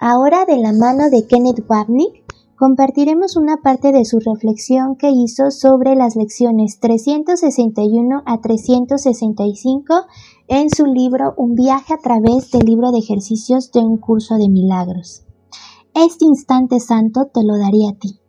Ahora, de la mano de Kenneth Wapnick, compartiremos una parte de su reflexión que hizo sobre las lecciones 361 a 365 en su libro Un viaje a través del libro de ejercicios de un curso de milagros. Este instante santo te lo daría a ti.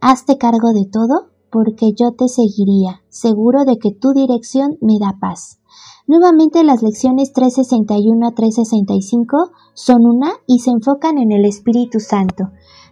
Hazte cargo de todo, porque yo te seguiría, seguro de que tu dirección me da paz. Nuevamente las lecciones 361 a 365 son una y se enfocan en el Espíritu Santo.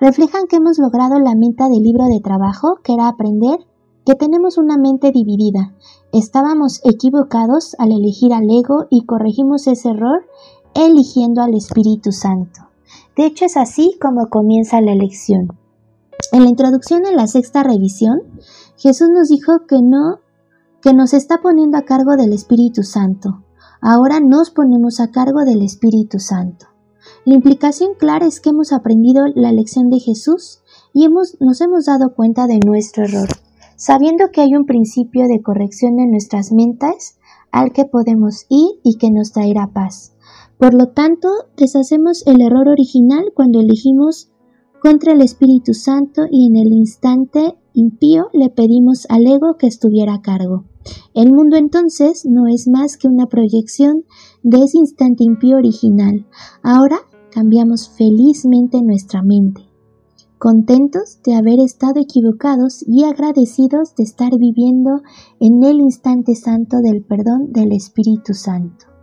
Reflejan que hemos logrado la meta del libro de trabajo, que era aprender que tenemos una mente dividida. Estábamos equivocados al elegir al ego y corregimos ese error eligiendo al Espíritu Santo. De hecho es así como comienza la lección. En la introducción a la sexta revisión, Jesús nos dijo que no que nos está poniendo a cargo del Espíritu Santo. Ahora nos ponemos a cargo del Espíritu Santo. La implicación clara es que hemos aprendido la lección de Jesús y hemos, nos hemos dado cuenta de nuestro error, sabiendo que hay un principio de corrección en nuestras mentes al que podemos ir y que nos traerá paz. Por lo tanto, deshacemos el error original cuando elegimos contra el Espíritu Santo y en el instante impío le pedimos al ego que estuviera a cargo. El mundo entonces no es más que una proyección de ese instante impío original. Ahora cambiamos felizmente nuestra mente, contentos de haber estado equivocados y agradecidos de estar viviendo en el instante santo del perdón del Espíritu Santo.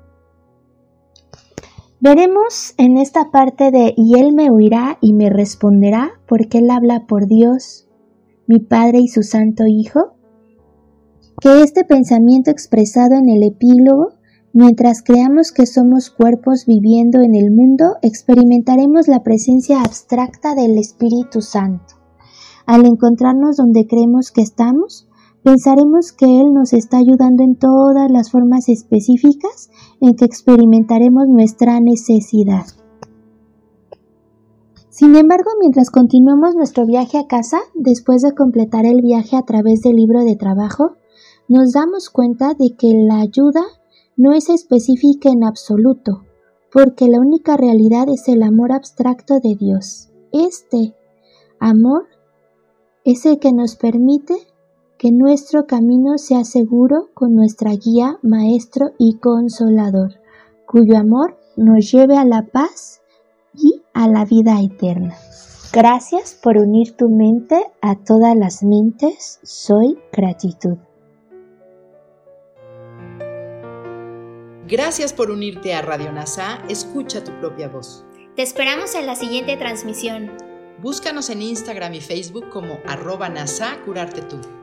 Veremos en esta parte de y él me oirá y me responderá porque él habla por Dios, mi Padre y su Santo Hijo, que este pensamiento expresado en el epílogo, mientras creamos que somos cuerpos viviendo en el mundo, experimentaremos la presencia abstracta del Espíritu Santo. Al encontrarnos donde creemos que estamos, pensaremos que Él nos está ayudando en todas las formas específicas en que experimentaremos nuestra necesidad. Sin embargo, mientras continuamos nuestro viaje a casa, después de completar el viaje a través del libro de trabajo, nos damos cuenta de que la ayuda no es específica en absoluto, porque la única realidad es el amor abstracto de Dios. Este amor es el que nos permite que nuestro camino sea seguro con nuestra guía, maestro y consolador, cuyo amor nos lleve a la paz y a la vida eterna. Gracias por unir tu mente a todas las mentes. Soy gratitud. Gracias por unirte a Radio NASA. Escucha tu propia voz. Te esperamos en la siguiente transmisión. Búscanos en Instagram y Facebook como arroba NASA Curarte Tú.